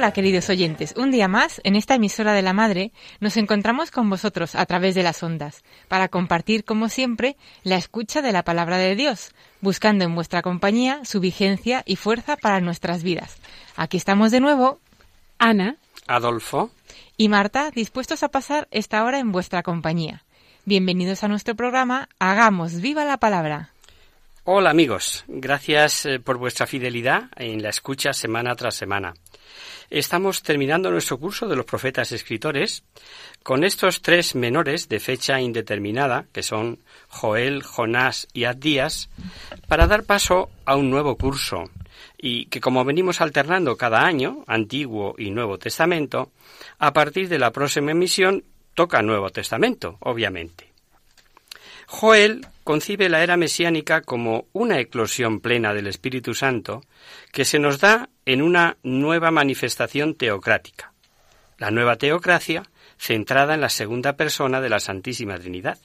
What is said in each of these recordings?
Hola queridos oyentes, un día más en esta emisora de la Madre nos encontramos con vosotros a través de las ondas para compartir como siempre la escucha de la palabra de Dios, buscando en vuestra compañía su vigencia y fuerza para nuestras vidas. Aquí estamos de nuevo, Ana Adolfo, y Marta, dispuestos a pasar esta hora en vuestra compañía. Bienvenidos a nuestro programa Hagamos viva la palabra. hola amigos, gracias eh, por vuestra fidelidad en la escucha semana tras semana. Estamos terminando nuestro curso de los profetas escritores con estos tres menores de fecha indeterminada, que son Joel, Jonás y Abdías, para dar paso a un nuevo curso, y que como venimos alternando cada año, Antiguo y Nuevo Testamento, a partir de la próxima emisión toca Nuevo Testamento, obviamente. Joel concibe la era mesiánica como una eclosión plena del Espíritu Santo que se nos da en una nueva manifestación teocrática, la nueva teocracia centrada en la segunda persona de la Santísima Trinidad,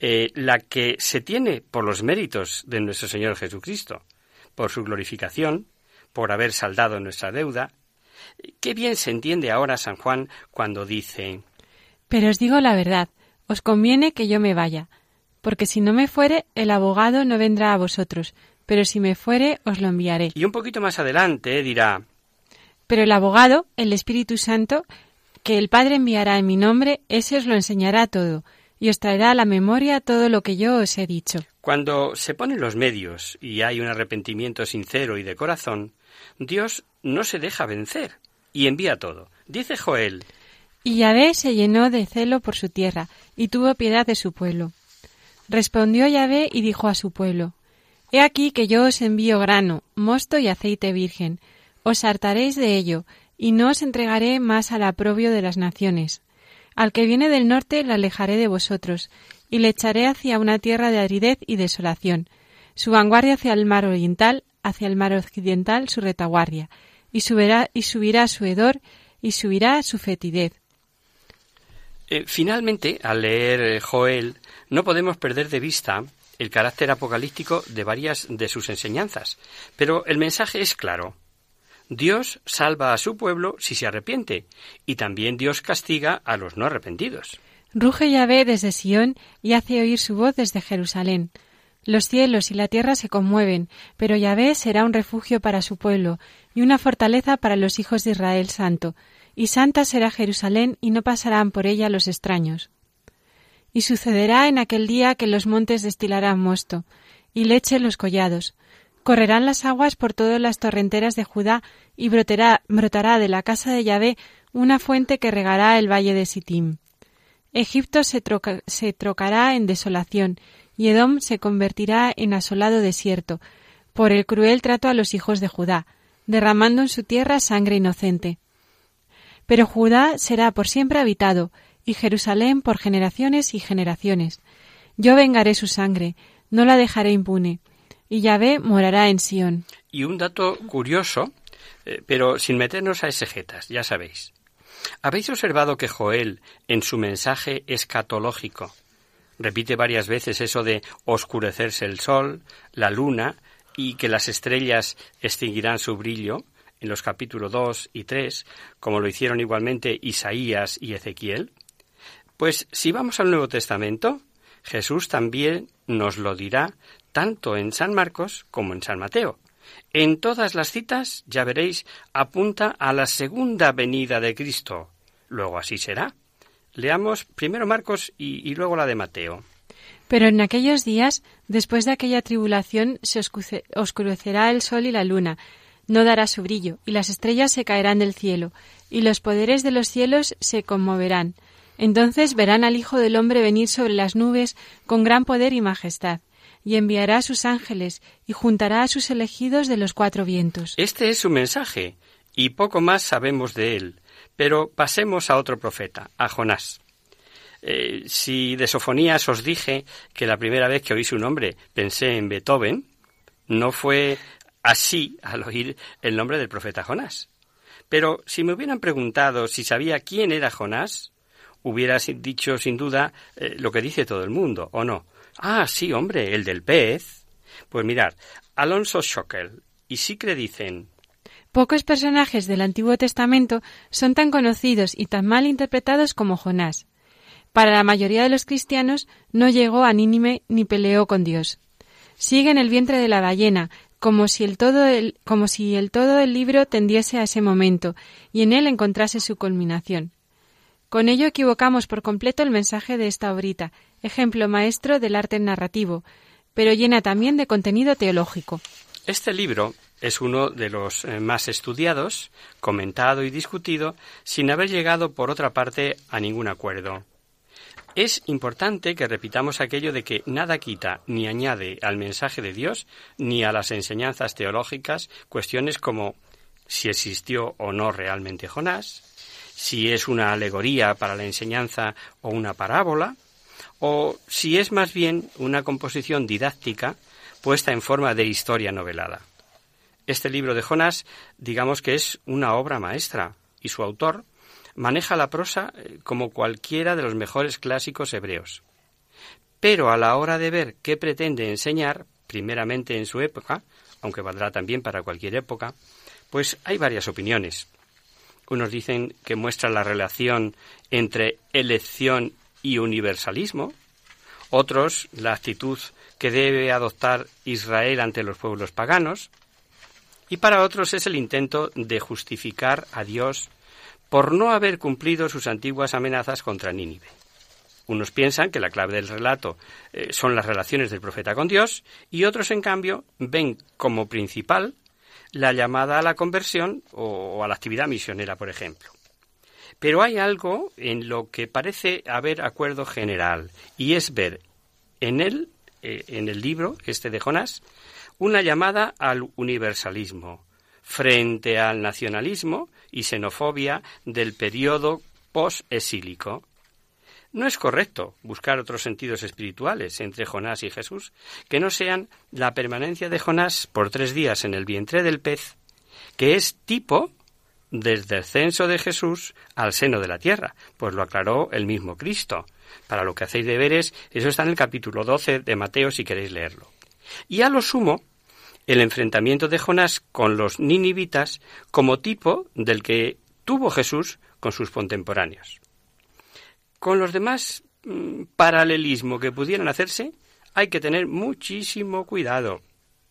eh, la que se tiene por los méritos de nuestro Señor Jesucristo, por su glorificación, por haber saldado nuestra deuda. Qué bien se entiende ahora San Juan cuando dice Pero os digo la verdad, os conviene que yo me vaya, porque si no me fuere, el abogado no vendrá a vosotros, pero si me fuere, os lo enviaré. y un poquito más adelante dirá Pero el abogado, el Espíritu Santo, que el Padre enviará en mi nombre, ese os lo enseñará todo, y os traerá a la memoria todo lo que yo os he dicho. Cuando se ponen los medios y hay un arrepentimiento sincero y de corazón, Dios no se deja vencer y envía todo. Dice Joel, Y Yahvé se llenó de celo por su tierra, y tuvo piedad de su pueblo. Respondió Yahvé y dijo a su pueblo, He aquí que yo os envío grano, mosto y aceite virgen. Os hartaréis de ello, y no os entregaré más al aprobio de las naciones. Al que viene del norte le alejaré de vosotros, y le echaré hacia una tierra de aridez y desolación. Su vanguardia hacia el mar oriental, hacia el mar occidental su retaguardia, y subirá, su hedor, y subirá su fetidez. Eh, finalmente, al leer eh, Joel, no podemos perder de vista el carácter apocalíptico de varias de sus enseñanzas, pero el mensaje es claro. Dios salva a su pueblo si se arrepiente, y también Dios castiga a los no arrepentidos. Ruge Yahvé desde Sión y hace oír su voz desde Jerusalén. Los cielos y la tierra se conmueven, pero Yahvé será un refugio para su pueblo y una fortaleza para los hijos de Israel santo, y santa será Jerusalén y no pasarán por ella los extraños. Y sucederá en aquel día que los montes destilarán mosto, y leche en los collados. Correrán las aguas por todas las torrenteras de Judá, y brotará, de la casa de Yahvé una fuente que regará el valle de Sittim. Egipto se, se trocará en desolación, y Edom se convertirá en asolado desierto, por el cruel trato a los hijos de Judá, derramando en su tierra sangre inocente. Pero Judá será por siempre habitado, y Jerusalén por generaciones y generaciones. Yo vengaré su sangre, no la dejaré impune, y Yahvé morará en Sión. Y un dato curioso, eh, pero sin meternos a exegetas, ya sabéis. ¿Habéis observado que Joel, en su mensaje escatológico, repite varias veces eso de oscurecerse el sol, la luna y que las estrellas extinguirán su brillo en los capítulos 2 y 3, como lo hicieron igualmente Isaías y Ezequiel? Pues si vamos al Nuevo Testamento, Jesús también nos lo dirá tanto en San Marcos como en San Mateo. En todas las citas, ya veréis, apunta a la segunda venida de Cristo. Luego así será. Leamos primero Marcos y, luego la de Mateo. Pero en aquellos días, después de aquella tribulación, se oscurecerá el sol y la luna, no dará su brillo, y las estrellas se caerán del cielo, y los poderes de los cielos se conmoverán. Entonces verán al Hijo del Hombre venir sobre las nubes con gran poder y majestad, y enviará a sus ángeles, y juntará a sus elegidos de los cuatro vientos. Este es su mensaje, y poco más sabemos de él. Pero pasemos a otro profeta, a Jonás. Eh, si de Sofonías os dije que la primera vez que oí su nombre pensé en Beethoven, no fue así al oír el nombre del profeta Jonás. Pero si me hubieran preguntado si sabía quién era Jonás, hubiera dicho sin duda eh, lo que dice todo el mundo, ¿o no? Ah, sí, hombre, el del pez. Pues mirad, Alonso Schockel y Sicre dicen Pocos personajes del Antiguo Testamento son tan conocidos y tan mal interpretados como Jonás. Para la mayoría de los cristianos no llegó a Nínime ni peleó con Dios. Sigue en el vientre de la ballena, como si el todo el, como si el todo del libro tendiese a ese momento y en él encontrase su culminación. Con ello equivocamos por completo el mensaje de esta obrita, ejemplo maestro del arte narrativo, pero llena también de contenido teológico. Este libro es uno de los eh, más estudiados, comentado y discutido, sin haber llegado, por otra parte, a ningún acuerdo. Es importante que repitamos aquello de que nada quita ni añade al mensaje de Dios ni a las enseñanzas teológicas cuestiones como si existió o no realmente Jonás, si es una alegoría para la enseñanza o una parábola, o si es más bien una composición didáctica puesta en forma de historia novelada. Este libro de Jonás, digamos que es una obra maestra, y su autor maneja la prosa eh, como cualquiera de los mejores clásicos hebreos. Pero a la hora de ver qué pretende enseñar, primeramente en su época, aunque valdrá también para cualquier época, pues hay varias opiniones. Unos dicen que muestra la relación entre elección y universalismo, otros la actitud que debe adoptar Israel ante los pueblos paganos, y para otros es el intento de justificar a Dios por no haber cumplido sus antiguas amenazas contra Nínive. Unos piensan que la clave del relato eh, son las relaciones del profeta con Dios y otros, en cambio, ven como principal la llamada a la conversión o, a la actividad misionera, por ejemplo. Pero hay algo en lo que parece haber acuerdo general y es ver en él, eh, en el libro este de Jonás, una llamada al universalismo frente al nacionalismo y xenofobia del periodo post-exílico. No es correcto buscar otros sentidos espirituales entre Jonás y Jesús que no sean la permanencia de Jonás por tres días en el vientre del pez, que es tipo del descenso de Jesús al seno de la tierra, pues lo aclaró el mismo Cristo. Para lo que hacéis deberes, eso está en el capítulo 12 de Mateo si queréis leerlo. Y a lo sumo, el enfrentamiento de Jonás con los ninivitas como tipo del que tuvo Jesús con sus contemporáneos. Con los demás mm, paralelismo que pudieran hacerse, hay que tener muchísimo cuidado,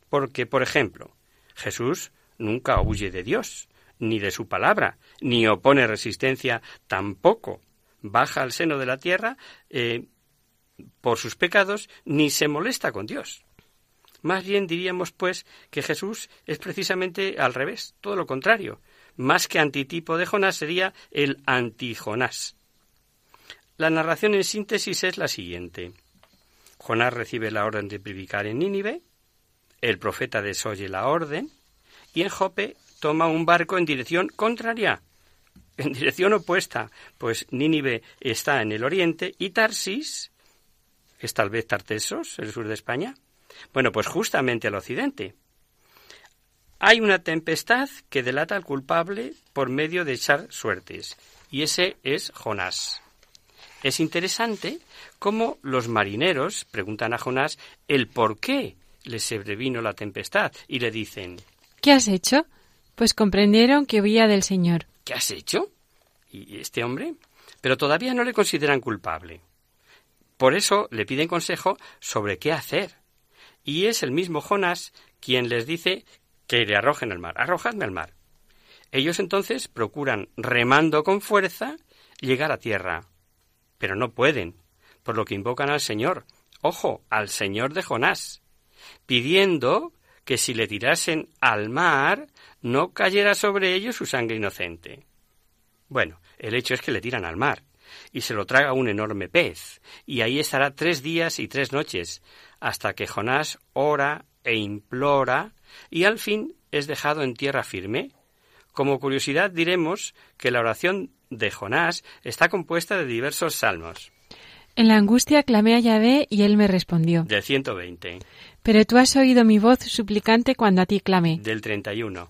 porque, por ejemplo, Jesús nunca huye de Dios, ni de su palabra, ni opone resistencia tampoco. Baja al seno de la tierra eh, por sus pecados, ni se molesta con Dios. Más bien diríamos, pues, que Jesús es precisamente al revés, todo lo contrario. Más que antitipo de Jonás sería el anti-Jonás. La narración en síntesis es la siguiente. Jonás recibe la orden de predicar en Nínive, el profeta desoye la orden, y en Jope toma un barco en dirección contraria, en dirección opuesta, pues Nínive está en el oriente y Tarsis, es tal vez Tartesos, el sur de España, bueno, pues justamente al occidente. Hay una tempestad que delata al culpable por medio de echar suertes, y ese es Jonás. Es interesante cómo los marineros preguntan a Jonás el por qué le sobrevino la tempestad y le dicen ¿Qué has hecho? Pues comprendieron que huía del Señor. ¿Qué has hecho? ¿Y este hombre? Pero todavía no le consideran culpable. Por eso le piden consejo sobre qué hacer y es el mismo Jonás quien les dice que le arrojen al mar. Arrojadme al mar. Ellos entonces procuran, remando con fuerza, llegar a tierra. Pero no pueden, por lo que invocan al Señor, ojo, al Señor de Jonás, pidiendo que si le tirasen al mar, no cayera sobre ellos su sangre inocente. Bueno, el hecho es que le tiran al mar, y se lo traga un enorme pez, y ahí estará tres días y tres noches, hasta que Jonás ora e implora, y al fin es dejado en tierra firme. Como curiosidad diremos que la oración de Jonás está compuesta de diversos salmos. En la angustia clamé a Yahvé y él me respondió. Del 120. Pero tú has oído mi voz suplicante cuando a ti clamé. Del 31.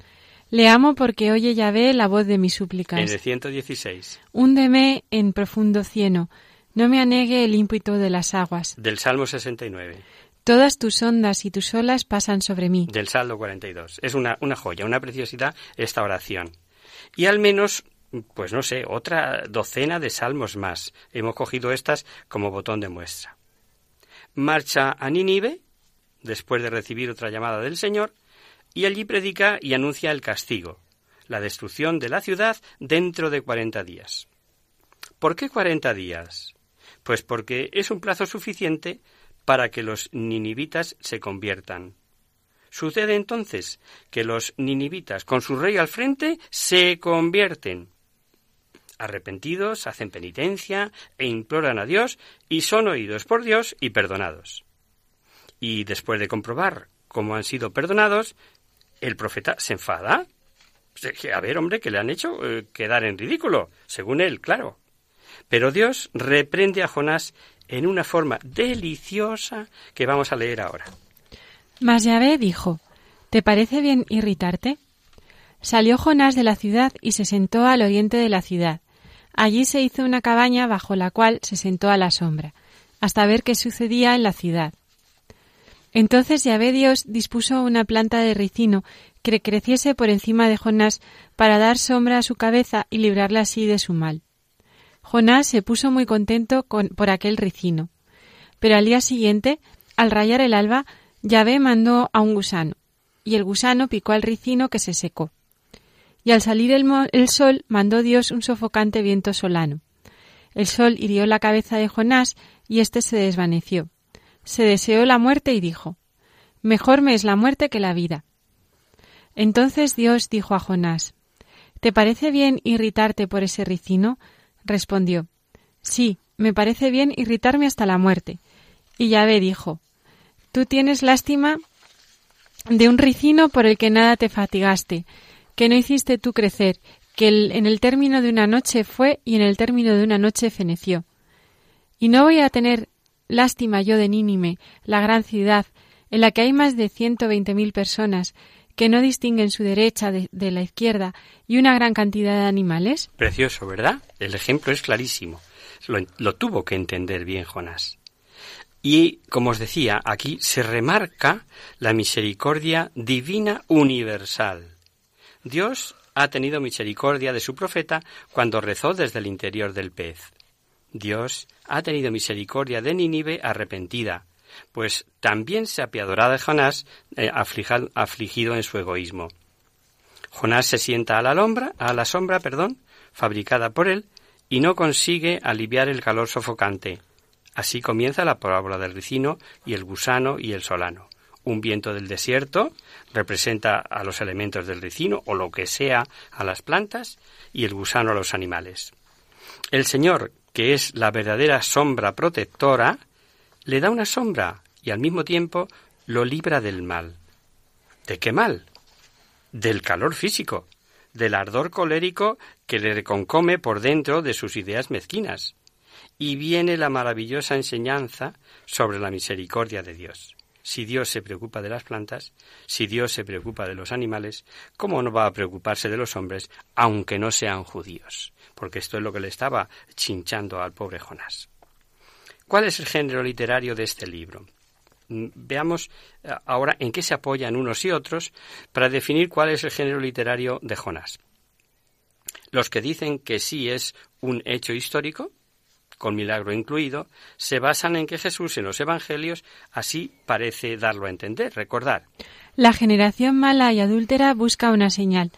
Le amo porque oye Yahvé la voz de mis súplicas. En el 116. Húndeme en profundo cieno, no me anegue el ímpetu de las aguas. Del Salmo 69. Todas tus ondas y tus olas pasan sobre mí. Del Salmo 42. Es una, una joya, una preciosidad esta oración. Y al menos pues no sé, otra docena de salmos más. Hemos cogido estas como botón de muestra. Marcha a Nínive, después de recibir otra llamada del Señor, y allí predica y anuncia el castigo, la destrucción de la ciudad dentro de cuarenta días. ¿Por qué cuarenta días? Pues porque es un plazo suficiente para que los ninivitas se conviertan. Sucede entonces que los ninivitas, con su rey al frente, se convierten arrepentidos, hacen penitencia e imploran a Dios y son oídos por Dios y perdonados. Y después de comprobar cómo han sido perdonados, el profeta se enfada. A ver, hombre, que le han hecho eh, quedar en ridículo, según él, claro. Pero Dios reprende a Jonás en una forma deliciosa que vamos a leer ahora. Mas Yahvé dijo, ¿te parece bien irritarte? Salió Jonás de la ciudad y se sentó al oriente de la ciudad, Allí se hizo una cabaña bajo la cual se sentó a la sombra, hasta ver qué sucedía en la ciudad. Entonces Yahvé Dios dispuso una planta de ricino que creciese por encima de Jonás para dar sombra a su cabeza y librarle así de su mal. Jonás se puso muy contento con, por aquel ricino. Pero al día siguiente, al rayar el alba, Yahvé mandó a un gusano, y el gusano picó al ricino que se secó y al salir el, sol mandó Dios un sofocante viento solano. El sol hirió la cabeza de Jonás y éste se desvaneció. Se deseó la muerte y dijo, Mejor me es la muerte que la vida. Entonces Dios dijo a Jonás, ¿Te parece bien irritarte por ese ricino? Respondió, Sí, me parece bien irritarme hasta la muerte. Y Yahvé dijo, Tú tienes lástima de un ricino por el que nada te fatigaste, que no hiciste tú crecer, que en el término de una noche fue y en el término de una noche feneció. Y no voy a tener lástima yo de Nínime, la gran ciudad, en la que hay más de ciento veinte mil personas, que no distinguen su derecha de, la izquierda y una gran cantidad de animales? Precioso, ¿verdad? El ejemplo es clarísimo. Lo, lo, tuvo que entender bien Jonás. Y, como os decía, aquí se remarca la misericordia divina universal. Dios ha tenido misericordia de su profeta cuando rezó desde el interior del pez. Dios ha tenido misericordia de Nínive arrepentida, pues también se apiadará de Jonás eh, afligido en su egoísmo. Jonás se sienta a la, a la sombra perdón, fabricada por él y no consigue aliviar el calor sofocante. Así comienza la parábola del ricino y el gusano y el solano un viento del desierto representa a los elementos del ricino o lo que sea a las plantas y el gusano a los animales. El Señor, que es la verdadera sombra protectora, le da una sombra y al mismo tiempo lo libra del mal. ¿De qué mal? Del calor físico, del ardor colérico que le reconcome por dentro de sus ideas mezquinas. Y viene la maravillosa enseñanza sobre la misericordia de Dios si Dios se preocupa de las plantas, si Dios se preocupa de los animales, ¿cómo no va a preocuparse de los hombres, aunque no sean judíos? Porque esto es lo que le estaba chinchando al pobre Jonás. ¿Cuál es el género literario de este libro? Mm, veamos eh, ahora en qué se apoyan unos y otros para definir cuál es el género literario de Jonás. Los que dicen que sí es un hecho histórico, con milagro incluido, se basan en que Jesús en los Evangelios así parece darlo a entender. Recordar. La generación mala y adúltera busca una señal,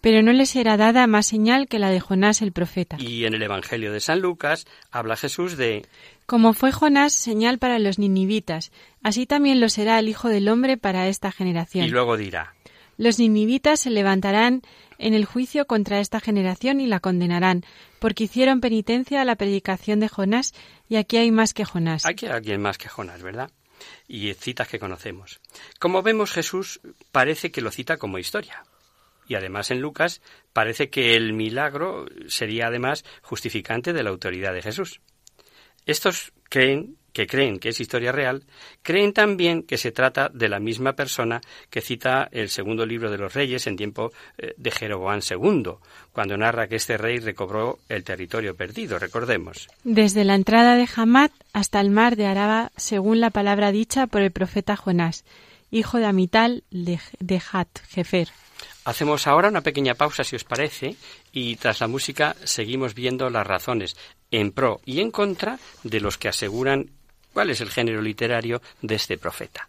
pero no les será dada más señal que la de Jonás el profeta. Y en el Evangelio de San Lucas habla Jesús de Como fue Jonás señal para los ninivitas, así también lo será el Hijo del Hombre para esta generación. y luego dirá Los ninivitas se levantarán en el juicio contra esta generación y la condenarán, porque hicieron penitencia a la predicación de Jonás, y aquí hay más que Jonás. Aquí hay alguien más que Jonás, ¿verdad? Y citas que conocemos. Como vemos, Jesús parece que lo cita como historia. Y además en Lucas parece que el milagro sería además justificante de la autoridad de Jesús. Estos creen que creen que es historia real, creen también que se trata de la misma persona que cita el segundo libro de los reyes en tiempo eh, de Jeroboam II, cuando narra que este rey recobró el territorio perdido, recordemos. Desde la entrada de Hamat hasta el mar de Araba, según la palabra dicha por el profeta Jonás, hijo de Amital de, de Hat, Jefer. Hacemos ahora una pequeña pausa, si os parece, y tras la música seguimos viendo las razones en pro y en contra de los que aseguran cuál es el género literario de este profeta.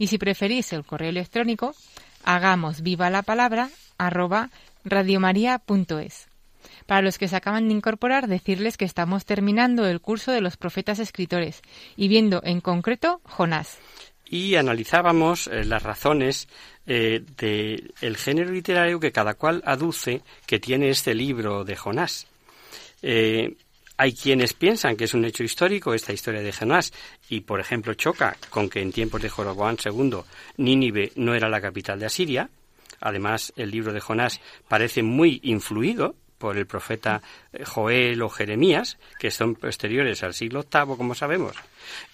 Y si preferís el correo electrónico, hagamos viva la palabra arroba radiomaria.es. Para los que se acaban de incorporar, decirles que estamos terminando el curso de los profetas escritores y viendo en concreto Jonás. Y analizábamos eh, las razones eh, del género literario que cada cual aduce que tiene este libro de Jonás. Eh, hay quienes piensan que es un hecho histórico esta historia de Jonás y, por ejemplo, choca con que en tiempos de Joroboam II Nínive no era la capital de Asiria. Además, el libro de Jonás parece muy influido por el profeta eh, Joel o Jeremías, que son posteriores al siglo VIII, como sabemos.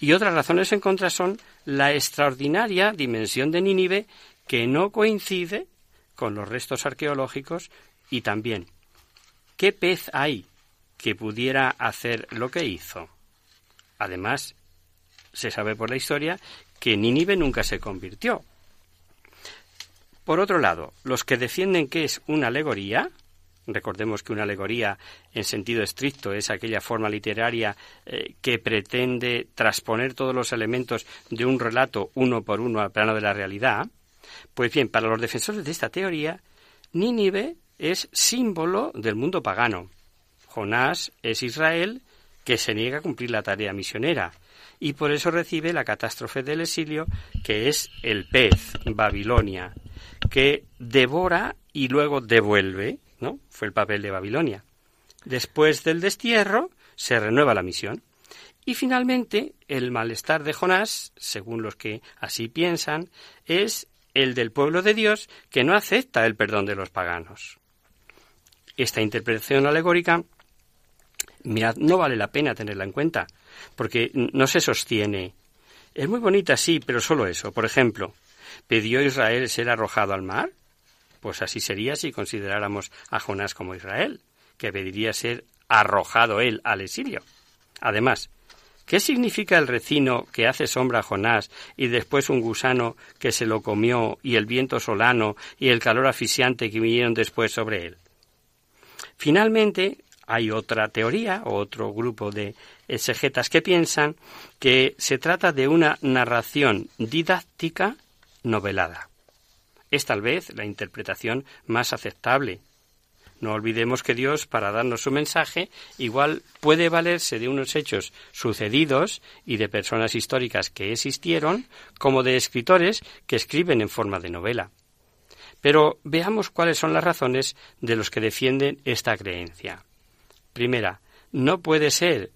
Y otras razones en contra son la extraordinaria dimensión de Nínive, que no coincide con los restos arqueológicos, y también, ¿qué pez hay que pudiera hacer lo que hizo? Además, se sabe por la historia que Nínive nunca se convirtió. Por otro lado, los que defienden que es una alegoría, Recordemos que una alegoría en sentido estricto es aquella forma literaria eh, que pretende transponer todos los elementos de un relato uno por uno al plano de la realidad. Pues bien, para los defensores de esta teoría, Nínive es símbolo del mundo pagano. Jonás es Israel que se niega a cumplir la tarea misionera y por eso recibe la catástrofe del exilio que es el pez, Babilonia, que devora y luego devuelve ¿no? Fue el papel de Babilonia. Después del destierro, se renueva la misión. Y finalmente, el malestar de Jonás, según los que así piensan, es el del pueblo de Dios que no acepta el perdón de los paganos. Esta interpretación alegórica, mirad, no vale la pena tenerla en cuenta, porque no se sostiene. Es muy bonita, sí, pero solo eso. Por ejemplo, ¿pidió Israel ser arrojado al mar? Pues así sería si consideráramos a Jonás como Israel, que pediría ser arrojado él al exilio. Además, ¿qué significa el recino que hace sombra a Jonás y después un gusano que se lo comió y el viento solano y el calor asfixiante que vinieron después sobre él? Finalmente, hay otra teoría otro grupo de exegetas que piensan que se trata de una narración didáctica novelada es tal vez la interpretación más aceptable. No olvidemos que Dios, para darnos su mensaje, igual puede valerse de unos hechos sucedidos y de personas históricas que existieron, como de escritores que escriben en forma de novela. Pero veamos cuáles son las razones de los que defienden esta creencia. Primera, no puede ser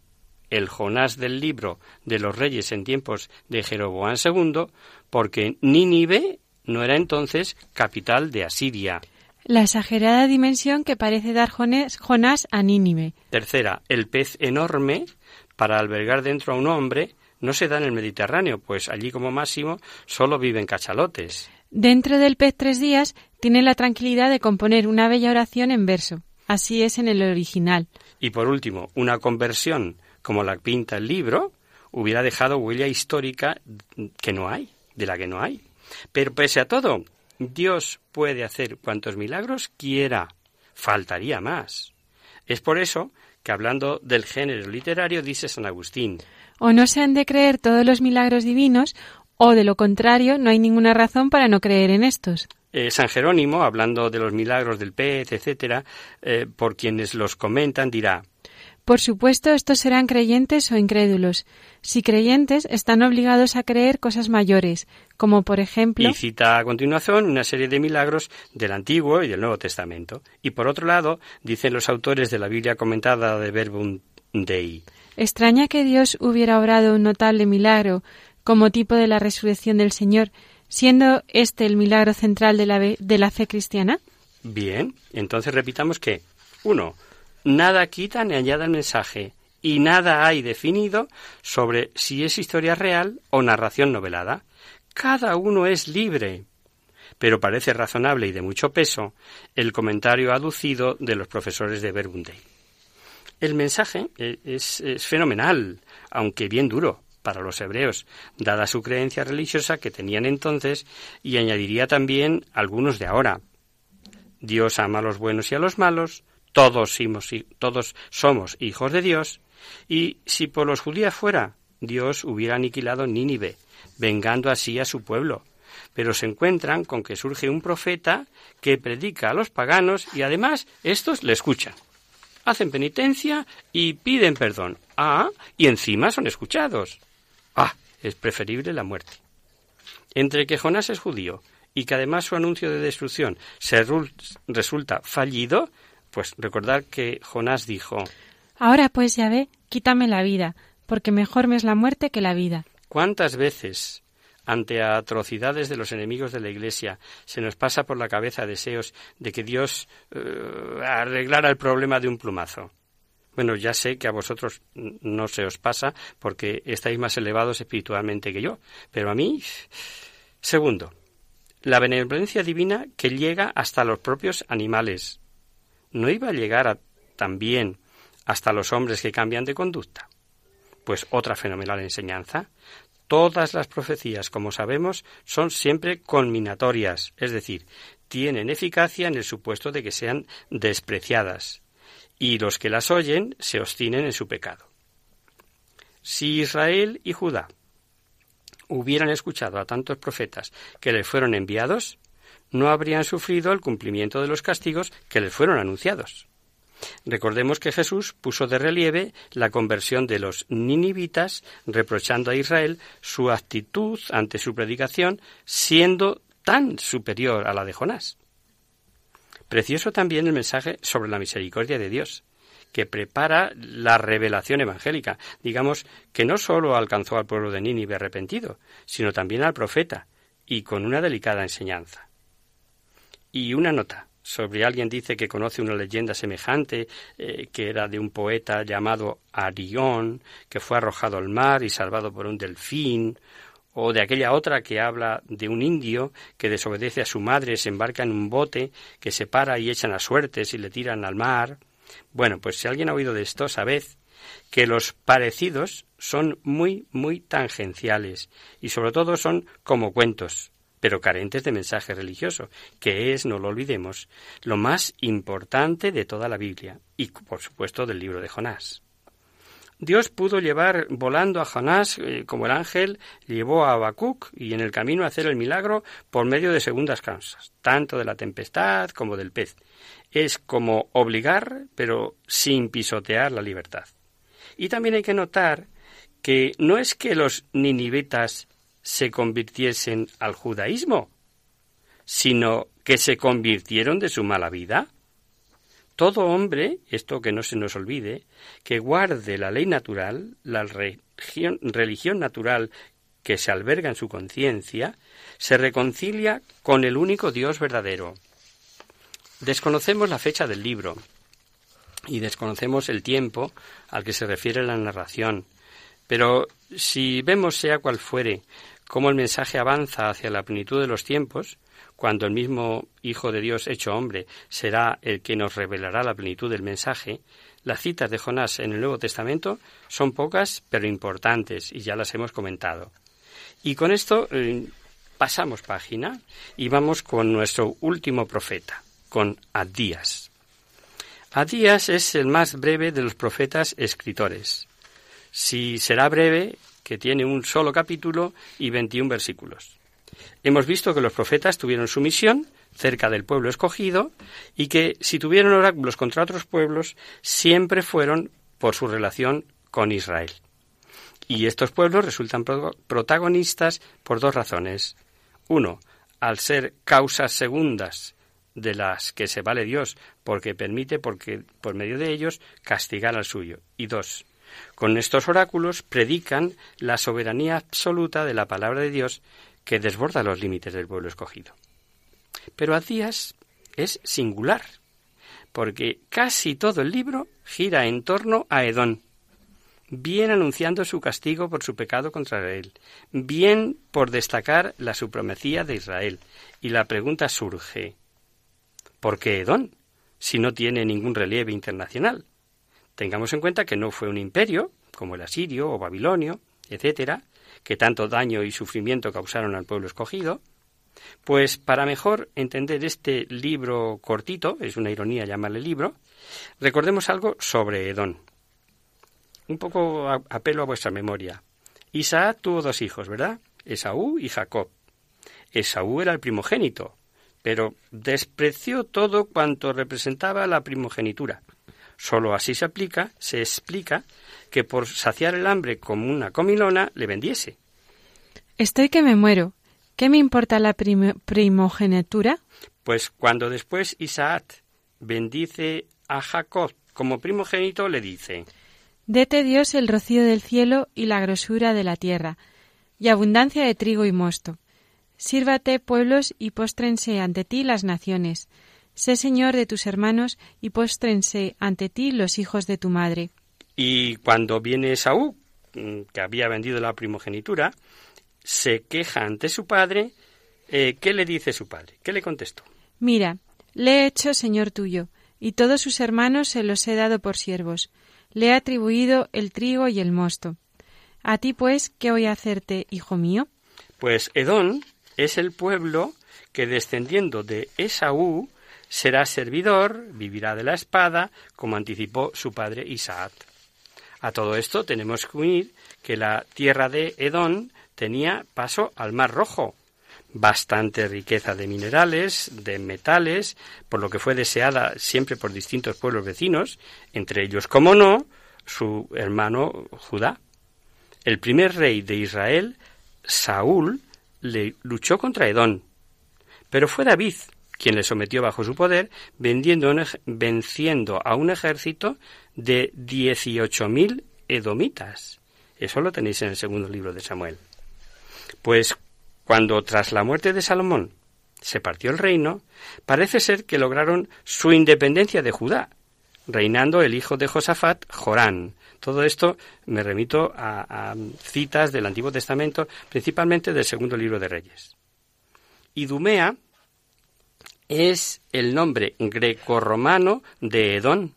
el Jonás del libro de los reyes en tiempos de Jeroboam II, porque Nínive no era entonces capital de Asiria. La exagerada dimensión que parece dar Jonás a Nínive. Tercera, el pez enorme para albergar dentro a un hombre no se da en el Mediterráneo, pues allí como máximo solo viven cachalotes. Dentro del pez tres días tiene la tranquilidad de componer una bella oración en verso. Así es en el original. Y por último, una conversión como la pinta el libro hubiera dejado huella histórica que no hay, de la que no hay. Pero pese a todo, Dios puede hacer cuantos milagros quiera. Faltaría más. Es por eso que hablando del género literario dice San Agustín. O no se han de creer todos los milagros divinos, o de lo contrario no hay ninguna razón para no creer en estos. Eh, San Jerónimo, hablando de los milagros del pez, etcétera, eh, por quienes los comentan, dirá por supuesto, estos serán creyentes o incrédulos. Si creyentes, están obligados a creer cosas mayores, como por ejemplo. Y cita a continuación una serie de milagros del Antiguo y del Nuevo Testamento. Y por otro lado, dicen los autores de la Biblia comentada de Verbum Dei. Extraña que Dios hubiera obrado un notable milagro como tipo de la resurrección del Señor, siendo este el milagro central de la, de la fe cristiana. Bien, entonces repitamos que, uno, nada quita ni añade el mensaje y nada hay definido sobre si es historia real o narración novelada. Cada uno es libre. Pero parece razonable y de mucho peso el comentario aducido de los profesores de Verbunday. El mensaje e, es, es fenomenal, aunque bien duro para los hebreos, dada su creencia religiosa que tenían entonces, y añadiría también algunos de ahora. Dios ama a los buenos y a los malos, todos, somos hijos de Dios, y si por los judíos fuera, Dios hubiera aniquilado Nínive, vengando así a su pueblo. Pero se encuentran con que surge un profeta que predica a los paganos y además estos le escuchan. Hacen penitencia y piden perdón. Ah, y encima son escuchados. Ah, es preferible la muerte. Entre que Jonás es judío y que además su anuncio de destrucción se resulta fallido, pues recordar que Jonás dijo Ahora pues ya ve, quítame la vida, porque mejor me es la muerte que la vida. ¿Cuántas veces ante atrocidades de los enemigos de la Iglesia se nos pasa por la cabeza deseos de que Dios eh, arreglara el problema de un plumazo? Bueno, ya sé que a vosotros no se os pasa porque estáis más elevados espiritualmente que yo, pero a mí. Segundo, la benevolencia divina que llega hasta los propios animales. ¿No iba a llegar también hasta los hombres que cambian de conducta? Pues otra fenomenal enseñanza. Todas las profecías, como sabemos, son siempre conminatorias, es decir, tienen eficacia en el supuesto de que sean despreciadas, y los que las oyen se obstinen en su pecado. Si Israel y Judá hubieran escuchado a tantos profetas que les fueron enviados, no habrían sufrido el cumplimiento de los castigos que les fueron anunciados. Recordemos que Jesús puso de relieve la conversión de los ninivitas, reprochando a Israel su actitud ante su predicación, siendo tan superior a la de Jonás. Precioso también el mensaje sobre la misericordia de Dios, que prepara la revelación evangélica. Digamos que no sólo alcanzó al pueblo de Nínive arrepentido, sino también al profeta, y con una delicada enseñanza. Y una nota sobre alguien dice que conoce una leyenda semejante, eh, que era de un poeta llamado Arión, que fue arrojado al mar y salvado por un delfín, o de aquella otra que habla de un indio que desobedece a su madre, se embarca en un bote, que se para y echan a suertes y le tiran al mar. Bueno, pues si alguien ha oído de esto, sabed que los parecidos son muy, muy tangenciales y sobre todo son como cuentos pero carentes de mensaje religioso, que es, no lo olvidemos, lo más importante de toda la Biblia y, por supuesto, del libro de Jonás. Dios pudo llevar volando a Jonás eh, como el ángel llevó a Habacuc y en el camino hacer el milagro por medio de segundas causas, tanto de la tempestad como del pez. Es como obligar, pero sin pisotear la libertad. Y también hay que notar que no es que los ninivitas se convirtiesen al judaísmo, sino que se convirtieron de su mala vida. Todo hombre, esto que no se nos olvide, que guarde la ley natural, la religión, natural que se alberga en su conciencia, se reconcilia con el único Dios verdadero. Desconocemos la fecha del libro y desconocemos el tiempo al que se refiere la narración, pero si vemos, sea cual fuere, cómo el mensaje avanza hacia la plenitud de los tiempos, cuando el mismo Hijo de Dios hecho hombre será el que nos revelará la plenitud del mensaje, las citas de Jonás en el Nuevo Testamento son pocas pero importantes y ya las hemos comentado. Y con esto eh, pasamos página y vamos con nuestro último profeta, con Adías. Adías es el más breve de los profetas escritores. Si será breve, que tiene un solo capítulo y 21 versículos. Hemos visto que los profetas tuvieron su misión cerca del pueblo escogido y que si tuvieron oráculos contra otros pueblos, siempre fueron por su relación con Israel. Y estos pueblos resultan protagonistas por dos razones. Uno, al ser causas segundas de las que se vale Dios porque permite porque por medio de ellos castigar al suyo. Y dos, con estos oráculos predican la soberanía absoluta de la palabra de Dios que desborda los límites del pueblo escogido. Pero Adías es singular, porque casi todo el libro gira en torno a Edón, bien anunciando su castigo por su pecado contra Israel, bien por destacar la supremacía de Israel. Y la pregunta surge, ¿por qué Edón, si no tiene ningún relieve internacional? Tengamos en cuenta que no fue un imperio, como el asirio o babilonio, etcétera, que tanto daño y sufrimiento causaron al pueblo escogido. Pues para mejor entender este libro cortito, es una ironía llamarle libro, recordemos algo sobre Edón. Un poco apelo a vuestra memoria. Isaac tuvo dos hijos, ¿verdad? Esaú y Jacob. Esaú era el primogénito, pero despreció todo cuanto representaba la primogenitura. Solo así se aplica, se explica que por saciar el hambre como una comilona le vendiese. Estoy que me muero. ¿Qué me importa la primogenitura? Pues cuando después Isaac bendice a Jacob como primogénito, le dice Dete Dios el rocío del cielo y la grosura de la tierra, y abundancia de trigo y mosto. Sírvate pueblos y póstrense ante ti las naciones. Sé señor de tus hermanos y póstrense ante ti los hijos de tu madre. Y cuando viene Saúl, mm, que había vendido la primogenitura, se queja ante su padre. Eh, ¿Qué le dice su padre? ¿Qué le contestó? Mira, le he hecho señor tuyo, y todos sus hermanos se los he dado por siervos. Le he atribuido el trigo y el mosto. A ti, pues, ¿qué voy a hacerte, hijo mío? Pues Edón es el pueblo que descendiendo de Esaú será servidor, vivirá de la espada, como anticipó su padre Isaac. A todo esto tenemos que unir que la tierra de Edón tenía paso al Mar Rojo, bastante riqueza de minerales, de metales, por lo que fue deseada siempre por distintos pueblos vecinos, entre ellos, como no, su hermano Judá. El primer rey de Israel, Saúl, le luchó contra Edón. Pero fue David quien le sometió bajo su poder, venciendo a un ejército de dieciocho mil edomitas. Eso lo tenéis en el segundo libro de Samuel. Pues cuando tras la muerte de Salomón se partió el reino, parece ser que lograron su independencia de Judá, reinando el hijo de Josafat, Jorán, todo esto me remito a, citas del Antiguo Testamento, principalmente del segundo libro de Reyes. Idumea es el nombre grecorromano de Edón,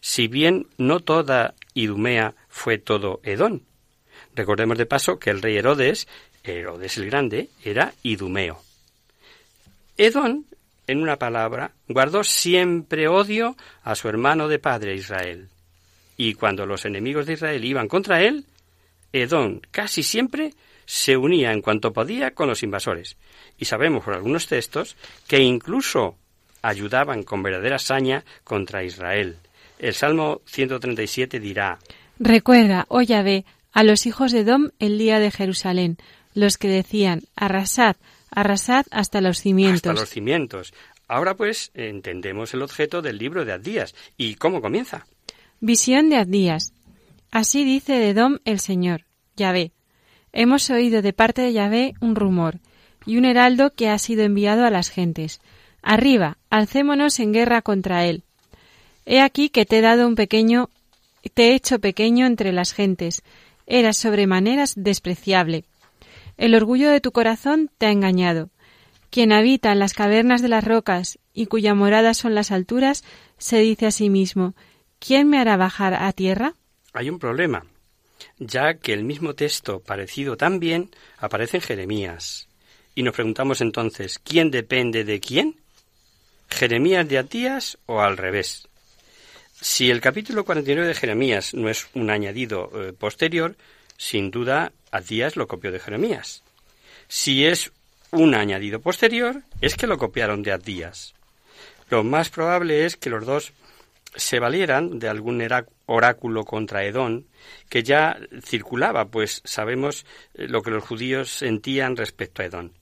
si bien no toda Idumea fue todo Edón. Recordemos de paso que el rey Herodes, Herodes el Grande, era idumeo. Edón, en una palabra, guardó siempre odio a su hermano de padre Israel y cuando los enemigos de Israel iban contra él, Edón casi siempre se unía en cuanto podía con los invasores. Y sabemos por algunos textos que incluso ayudaban con verdadera saña contra Israel. El Salmo 137 dirá Recuerda, oh Yahvé, a los hijos de Edom el día de Jerusalén, los que decían arrasad, arrasad hasta los cimientos. Hasta los cimientos. Ahora pues entendemos el objeto del libro de Adías. ¿Y cómo comienza? Visión de Adías. Así dice de Edom el Señor, Yahvé. Hemos oído de parte de Yahvé un rumor y un heraldo que ha sido enviado a las gentes. Arriba, alcémonos en guerra contra él. He aquí que te he dado un pequeño, te he hecho pequeño entre las gentes. Eras sobremaneras despreciable. El orgullo de tu corazón te ha engañado. Quien habita en las cavernas de las rocas y cuya morada son las alturas, se dice a sí mismo, ¿Quién me hará bajar a tierra? Hay un problema, ya que el mismo texto, parecido también, aparece en Jeremías. Y nos preguntamos entonces, ¿quién depende de quién? ¿Jeremías de Atías o al revés? Si el capítulo 49 de Jeremías no es un añadido eh, posterior, sin duda Atías lo copió de Jeremías. Si es un añadido posterior, es que lo copiaron de Atías. Lo más probable es que los dos se valieran de algún oráculo contra Edón que ya circulaba, pues sabemos eh, lo que los judíos sentían respecto a Edón.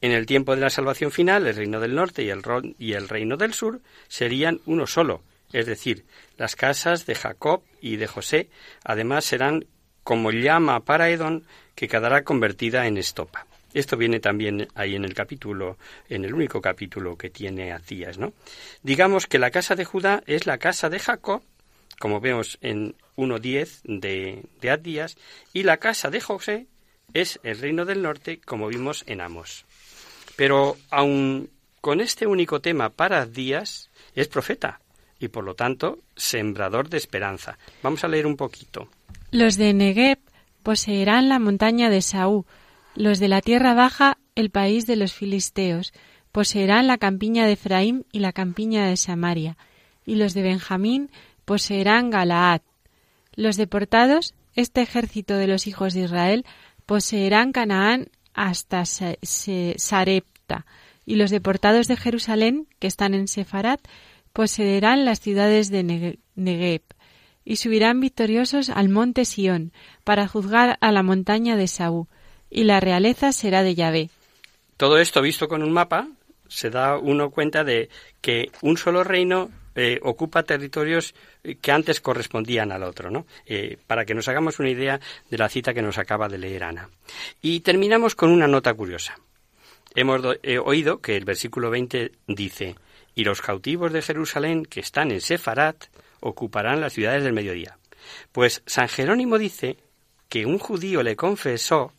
En el tiempo de la salvación final, el reino del norte y el reino del sur serían uno solo, es decir, las casas de Jacob y de José, además serán como llama para Edón que quedará convertida en estopa. Esto viene también ahí en el capítulo, en el único capítulo que tiene Acías, ¿no? Digamos que la casa de Judá es la casa de Jacob, como vemos en 1.10 de, de Adías, y la casa de José es el reino del norte, como vimos en Amos. Pero aun con este único tema para Adías, es profeta y por lo tanto sembrador de esperanza. Vamos a leer un poquito. Los de Negev poseerán la montaña de Saúl, los de la tierra baja el país de los filisteos, poseerán la campiña de Efraín y la campiña de Samaria, y los de Benjamín poseerán Galaad. Los deportados, este ejército de los hijos de Israel, poseerán Canaán hasta Sarepta, y los deportados de Jerusalén, que están en Sefarat, poseerán las ciudades de Negev, y subirán victoriosos al monte Sión, para juzgar a la montaña de Saúl, y la realeza será de Yahvé. Todo esto visto con un mapa, se da uno cuenta de que un solo reino eh, ocupa territorios que antes correspondían al otro, ¿no? Eh, para que nos hagamos una idea de la cita que nos acaba de leer Ana. Y terminamos con una nota curiosa. Hemos eh, oído que el versículo 20 dice, y los cautivos de Jerusalén que están en Sefarat ocuparán las ciudades del mediodía. Pues San Jerónimo dice que un judío le confesó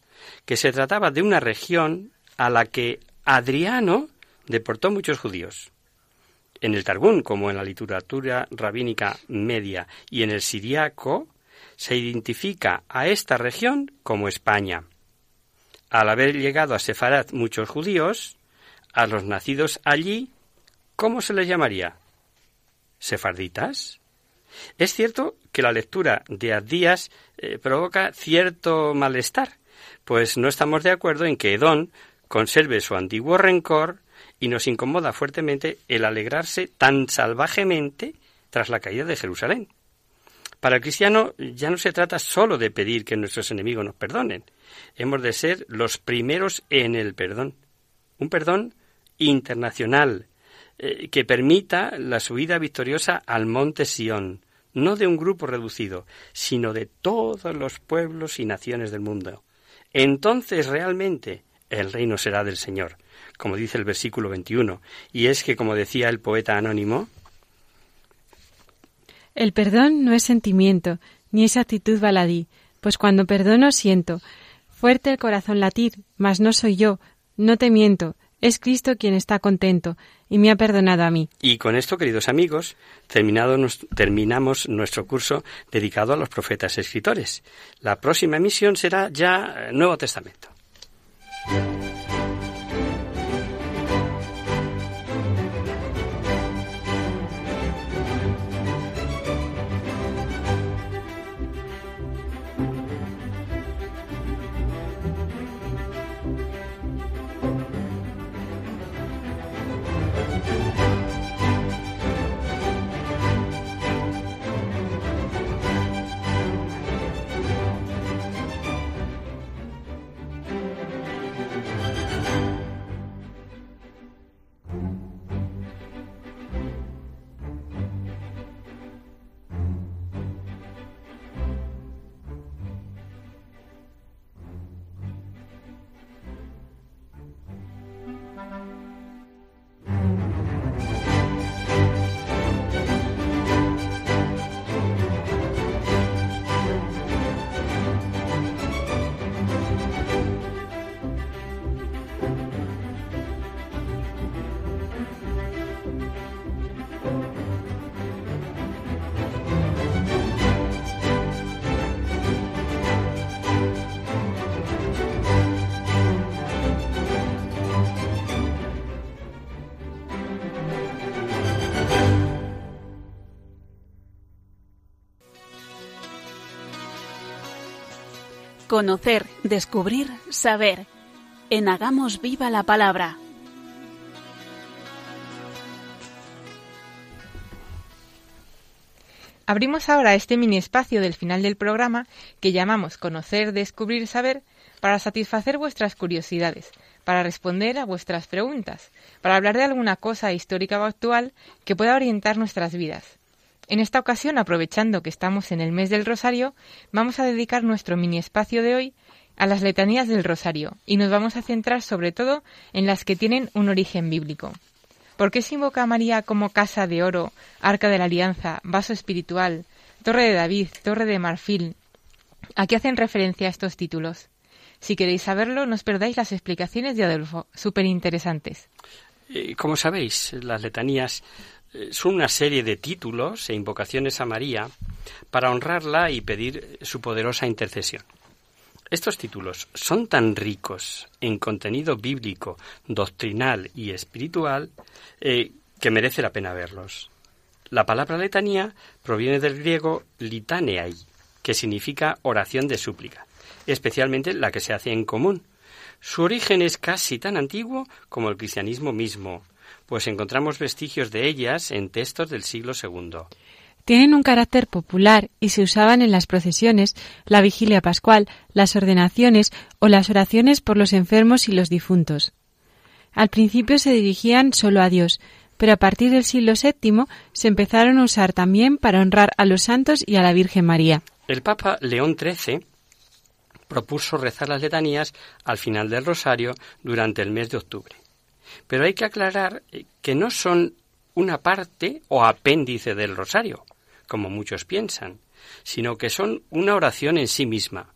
que se trataba de una región a la que Adriano deportó muchos judíos. En el Targún, como en la literatura rabínica media y en el siriaco, se identifica a esta región como España. Al haber llegado a Sefarat muchos judíos, a los nacidos allí, ¿cómo se les llamaría? ¿Sefarditas? Es cierto que la lectura de Abdías eh, provoca cierto malestar, pues no estamos de acuerdo en que Edón conserve su antiguo rencor y nos incomoda fuertemente el alegrarse tan salvajemente tras la caída de Jerusalén. Para el cristiano ya no se trata sólo de pedir que nuestros enemigos nos perdonen, hemos de ser los primeros en el perdón. Un perdón internacional eh, que permita la subida victoriosa al monte Sión, no de un grupo reducido, sino de todos los pueblos y naciones del mundo. Entonces realmente el reino será del Señor, como dice el versículo 21. Y es que, como decía el poeta anónimo, el perdón no es sentimiento, ni es actitud baladí, pues cuando perdono siento. Fuerte el corazón latir, mas no soy yo, no te miento, es Cristo quien está contento y me ha perdonado a mí. Y con esto, queridos amigos, terminado terminamos nuestro curso dedicado a los profetas escritores. La próxima emisión será ya Nuevo Testamento. Conocer, descubrir, saber. En Hagamos Viva la Palabra. Abrimos ahora este mini espacio del final del programa que llamamos Conocer, Descubrir, Saber para satisfacer vuestras curiosidades, para responder a vuestras preguntas, para hablar de alguna cosa histórica o actual que pueda orientar nuestras vidas. En esta ocasión, aprovechando que estamos en el mes del Rosario, vamos a dedicar nuestro mini espacio de hoy a las letanías del Rosario y nos vamos a centrar sobre todo en las que tienen un origen bíblico. ¿Por qué se invoca a María como casa de oro, arca de la alianza, vaso espiritual, torre de David, torre de marfil? ¿A qué hacen referencia estos títulos? Si queréis saberlo, no os perdáis las explicaciones de Adolfo, súper interesantes. Eh, como sabéis, las letanías son una serie de títulos e invocaciones a María para honrarla y pedir su poderosa intercesión. Estos títulos son tan ricos en contenido bíblico, doctrinal y espiritual eh, que merece la pena verlos. La palabra letanía proviene del griego litaneai, que significa oración de súplica, especialmente la que se hace en común. Su origen es casi tan antiguo como el cristianismo mismo, pues encontramos vestigios de ellas en textos del siglo II. Tienen un carácter popular y se usaban en las procesiones, la vigilia pascual, las ordenaciones o las oraciones por los enfermos y los difuntos. Al principio se dirigían solo a Dios, pero a partir del siglo VII se empezaron a usar también para honrar a los santos y a la Virgen María. El Papa León XIII propuso rezar las letanías al final del rosario durante el mes de octubre. Pero hay que aclarar que no son una parte o apéndice del rosario, como muchos piensan, sino que son una oración en sí misma.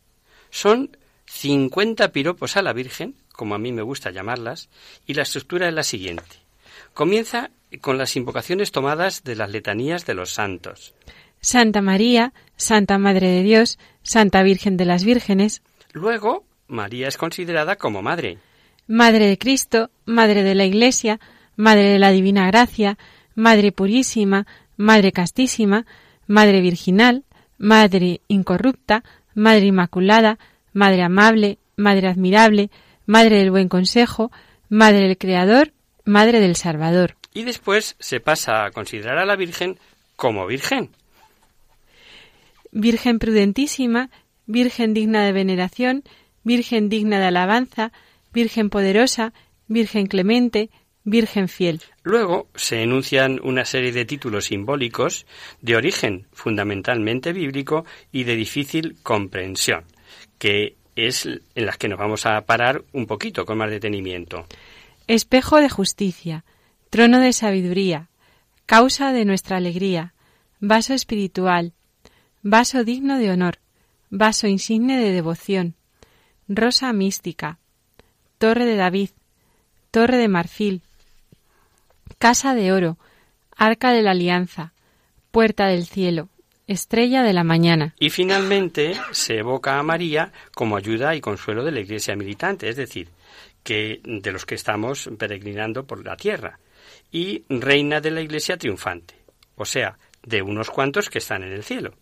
Son 50 piropos a la Virgen, como a mí me gusta llamarlas, y la estructura es la siguiente. Comienza con las invocaciones tomadas de las letanías de los santos. Santa María, Santa Madre de Dios, Santa Virgen de las Vírgenes. Luego, María es considerada como madre. Madre de Cristo, Madre de la Iglesia, Madre de la Divina Gracia, Madre Purísima, Madre Castísima, Madre Virginal, Madre Incorrupta, Madre Inmaculada, Madre Amable, Madre Admirable, Madre del Buen Consejo, Madre del Creador, Madre del Salvador. Y después se pasa a considerar a la Virgen como Virgen. Virgen prudentísima, Virgen digna de veneración, Virgen digna de alabanza, Virgen poderosa, Virgen clemente, Virgen fiel. Luego se enuncian una serie de títulos simbólicos de origen fundamentalmente bíblico y de difícil comprensión, que es en las que nos vamos a parar un poquito con más detenimiento. Espejo de justicia, trono de sabiduría, causa de nuestra alegría, vaso espiritual, vaso digno de honor, vaso insigne de devoción, rosa mística, torre de David, torre de marfil, casa de oro, arca de la alianza, puerta del cielo, estrella de la mañana. Y finalmente se evoca a María como ayuda y consuelo de la Iglesia militante, es decir, que de los que estamos peregrinando por la tierra, y reina de la Iglesia triunfante, o sea, de unos cuantos que están en el cielo.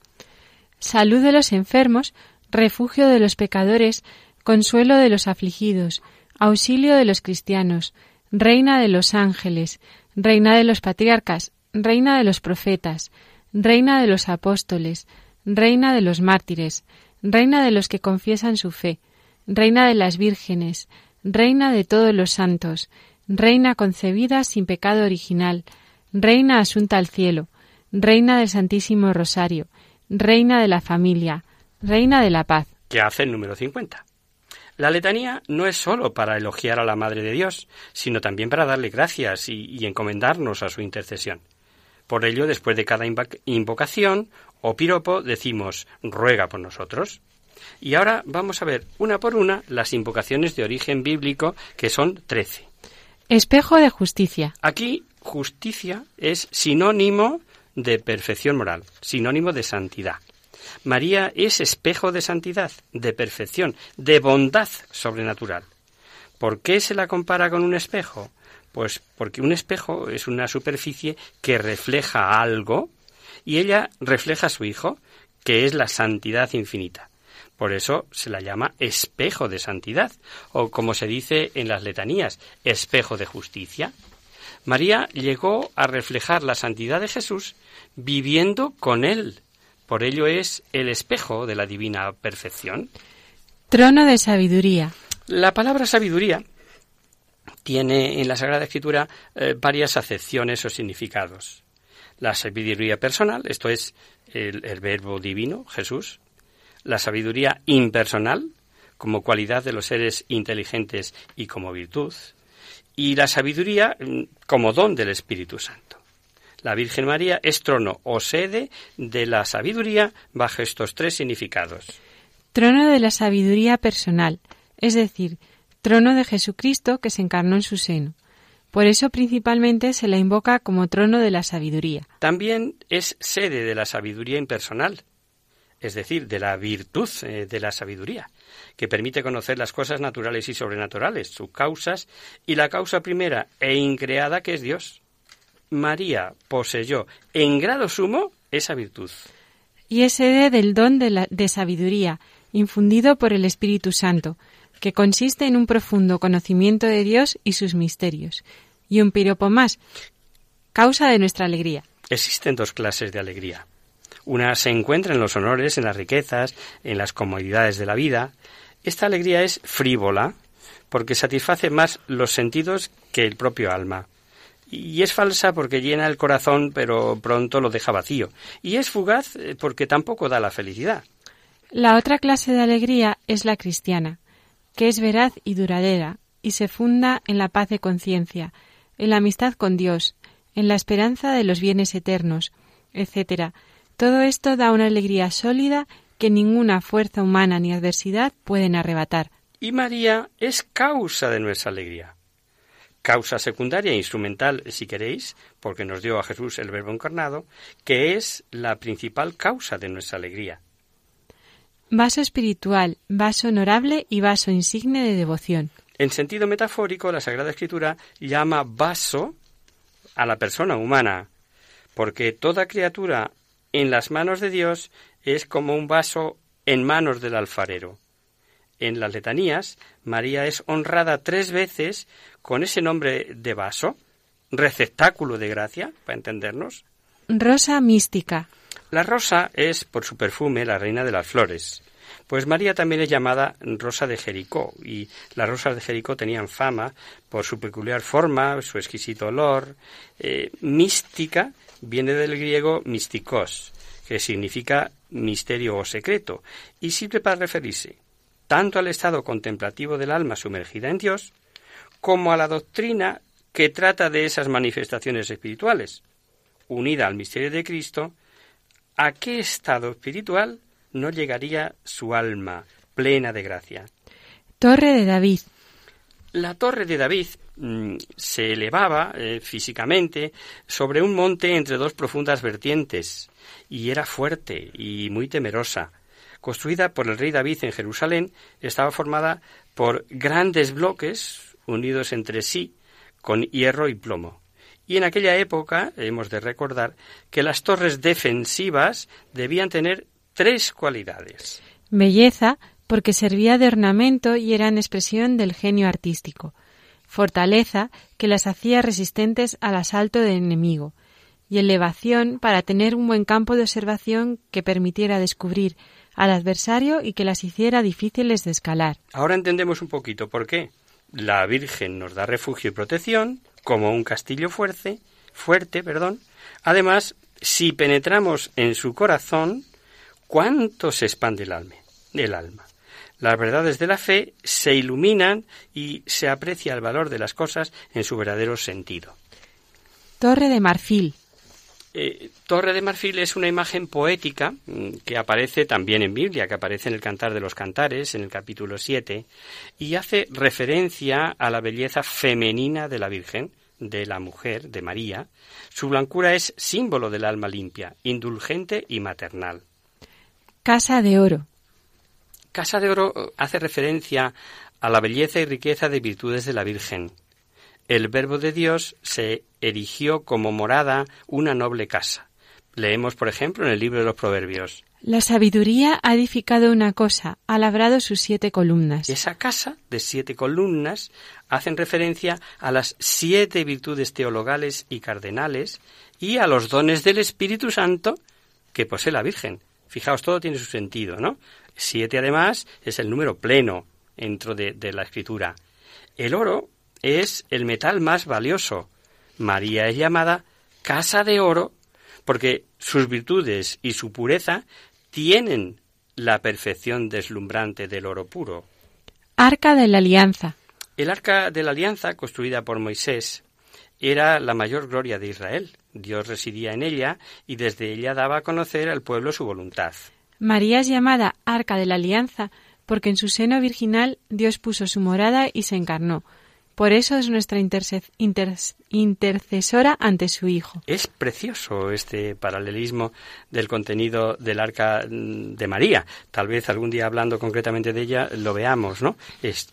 Salud de los enfermos, refugio de los pecadores, consuelo de los afligidos, auxilio de los cristianos, reina de los ángeles, reina de los patriarcas, reina de los profetas, reina de los apóstoles, reina de los mártires, reina de los que confiesan su fe, reina de las vírgenes, reina de todos los santos, reina concebida sin pecado original, reina asunta al cielo, reina del Santísimo Rosario, reina de la familia, reina de la paz. Que hace el número 50. La letanía no es sólo para elogiar a la Madre de Dios, sino también para darle gracias y, encomendarnos a su intercesión. Por ello, después de cada invocación o piropo, decimos ruega por nosotros. Y ahora vamos a ver una por una las invocaciones de origen bíblico, que son trece. Espejo de justicia. Aquí, justicia es sinónimo de perfección moral, sinónimo de santidad. María es espejo de santidad, de perfección, de bondad sobrenatural. ¿Por qué se la compara con un espejo? Pues porque un espejo es una superficie que refleja algo y ella refleja a su Hijo, que es la santidad infinita. Por eso se la llama espejo de santidad, o como se dice en las letanías, espejo de justicia. María llegó a reflejar la santidad de Jesús viviendo con él, por ello es el espejo de la divina perfección. Trono de sabiduría. La palabra sabiduría tiene en la Sagrada Escritura eh, varias acepciones o significados. La sabiduría personal, esto es el, el verbo divino, Jesús. La sabiduría impersonal, como cualidad de los seres inteligentes y como virtud. Y la sabiduría mm, como don del Espíritu Santo. La Virgen María es trono o sede de la sabiduría bajo estos tres significados. Trono de la sabiduría personal, es decir, trono de Jesucristo que se encarnó en su seno. Por eso principalmente se la invoca como trono de la sabiduría. También es sede de la sabiduría impersonal. es decir, de la virtud eh, de la sabiduría, que permite conocer las cosas naturales y sobrenaturales, sus causas, y la causa primera e increada que es Dios. María poseyó en grado sumo esa virtud. Y es sede del don de, la, de sabiduría, infundido por el Espíritu Santo, que consiste en un profundo conocimiento de Dios y sus misterios. Y un piropo más, causa de nuestra alegría. Existen dos clases de alegría. Una se encuentra en los honores, en las riquezas, en las comodidades de la vida. Esta alegría es frívola, porque satisface más los sentidos que el propio alma. Y es falsa porque llena el corazón, pero pronto lo deja vacío. Y es fugaz eh, porque tampoco da la felicidad. La otra clase de alegría es la cristiana, que es veraz y duradera, y se funda en la paz de conciencia, en la amistad con Dios, en la esperanza de los bienes eternos, etc. Todo esto da una alegría sólida que ninguna fuerza humana ni adversidad pueden arrebatar. Y María es causa de nuestra alegría. Causa secundaria e instrumental, si queréis, porque nos dio a Jesús el Verbo encarnado, que es la principal causa de nuestra alegría vaso espiritual, vaso honorable y vaso insigne de devoción. En sentido metafórico, la Sagrada Escritura llama vaso a la persona humana, porque toda criatura en las manos de Dios es como un vaso en manos del alfarero. En las letanías, María es honrada tres veces con ese nombre de vaso, receptáculo de gracia, para entendernos. Rosa mística. La rosa es, por su perfume, la reina de las flores. Pues María también es llamada Rosa de Jericó, y las rosas de Jericó tenían fama por su peculiar forma, su exquisito olor. Eh, mística viene del griego mystikos, que significa misterio o secreto, y sirve para referirse tanto al estado contemplativo del alma sumergida en Dios, como a la doctrina que trata de esas manifestaciones espirituales, unida al misterio de Cristo, ¿a qué estado espiritual no llegaría su alma plena de gracia? Torre de David. La torre de David mm, se elevaba eh, físicamente sobre un monte entre dos profundas vertientes y era fuerte y muy temerosa. Construida por el rey David en Jerusalén, estaba formada por grandes bloques unidos entre sí con hierro y plomo. Y en aquella época hemos de recordar que las torres defensivas debían tener tres cualidades. Belleza, porque servía de ornamento y eran expresión del genio artístico. Fortaleza, que las hacía resistentes al asalto del enemigo. Y elevación, para tener un buen campo de observación que permitiera descubrir al adversario y que las hiciera difíciles de escalar. Ahora entendemos un poquito por qué. La Virgen nos da refugio y protección, como un castillo fuerte, fuerte, perdón. Además, si penetramos en su corazón, ¿cuánto se expande el alma? El alma. Las verdades de la fe se iluminan y se aprecia el valor de las cosas en su verdadero sentido. Torre de marfil. Eh, Torre de Marfil es una imagen poética mm, que aparece también en Biblia, que aparece en el Cantar de los Cantares, en el capítulo 7, y hace referencia a la belleza femenina de la Virgen, de la mujer, de María. Su blancura es símbolo del alma limpia, indulgente y maternal. Casa de Oro. Casa de Oro eh, hace referencia a la belleza y riqueza de virtudes de la Virgen, el Verbo de Dios se erigió como morada una noble casa. Leemos, por ejemplo, en el libro de los Proverbios. La sabiduría ha edificado una cosa, ha labrado sus siete columnas. Esa casa de siete columnas hacen referencia a las siete virtudes teologales y cardenales y a los dones del Espíritu Santo que posee la Virgen. Fijaos, todo tiene su sentido, ¿no? Siete, además, es el número pleno dentro de, de la Escritura. El oro es el metal más valioso. María es llamada casa de oro porque sus virtudes y su pureza tienen la perfección deslumbrante del oro puro. Arca de la Alianza. El arca de la Alianza, construida por Moisés, era la mayor gloria de Israel. Dios residía en ella y desde ella daba a conocer al pueblo su voluntad. María es llamada Arca de la Alianza porque en su seno virginal Dios puso su morada y se encarnó, Por eso es nuestra intercesora ante su Hijo. Es precioso este paralelismo del contenido del arca de María. Tal vez algún día hablando concretamente de ella lo veamos, ¿no?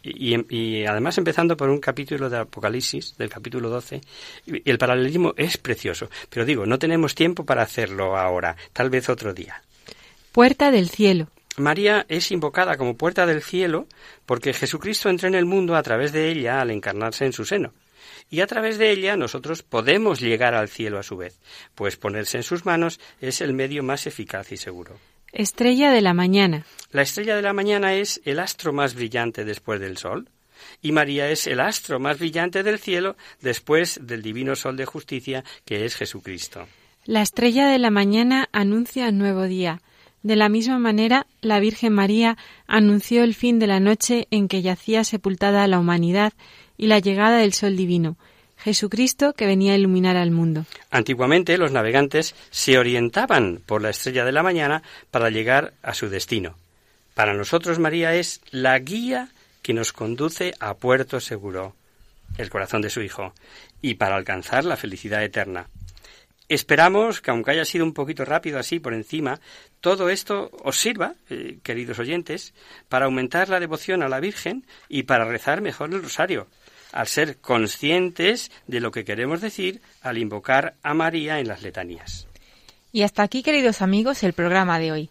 y, además empezando por un capítulo de Apocalipsis, del capítulo 12, y el paralelismo es precioso. Pero digo, no tenemos tiempo para hacerlo ahora, tal vez otro día. Puerta del cielo. María es invocada como puerta del cielo porque Jesucristo entró en el mundo a través de ella al encarnarse en su seno. Y a través de ella nosotros podemos llegar al cielo a su vez, pues ponerse en sus manos es el medio más eficaz y seguro. Estrella de la mañana. La estrella de la mañana es el astro más brillante después del sol, y María es el astro más brillante del cielo después del divino sol de justicia que es Jesucristo. La estrella de la mañana anuncia un nuevo día, de la misma manera, la Virgen María anunció el fin de la noche en que yacía sepultada la humanidad y la llegada del Sol Divino, Jesucristo que venía a iluminar al mundo. Antiguamente los navegantes se orientaban por la estrella de la mañana para llegar a su destino. Para nosotros María es la guía que nos conduce a puerto seguro, el corazón de su Hijo, y para alcanzar la felicidad eterna. Esperamos que, aunque haya sido un poquito rápido así por encima, todo esto os sirva, eh, queridos oyentes, para aumentar la devoción a la Virgen y para rezar mejor el rosario, al ser conscientes de lo que queremos decir al invocar a María en las letanías. Y hasta aquí, queridos amigos, el programa de hoy.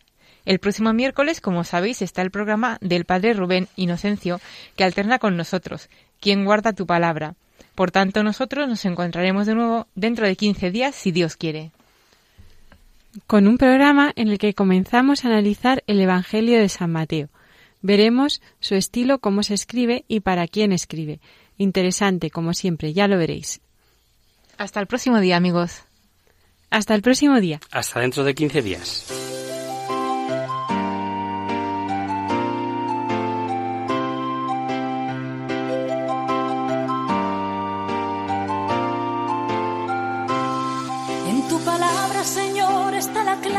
El próximo miércoles, como sabéis, está el programa del Padre Rubén Inocencio, que alterna con nosotros, quien guarda tu palabra. Por tanto, nosotros nos encontraremos de nuevo dentro de 15 días, si Dios quiere. Con un programa en el que comenzamos a analizar el Evangelio de San Mateo. Veremos su estilo, cómo se escribe y para quién escribe. Interesante, como siempre, ya lo veréis. Hasta el próximo día, amigos. Hasta el próximo día. Hasta dentro de 15 días.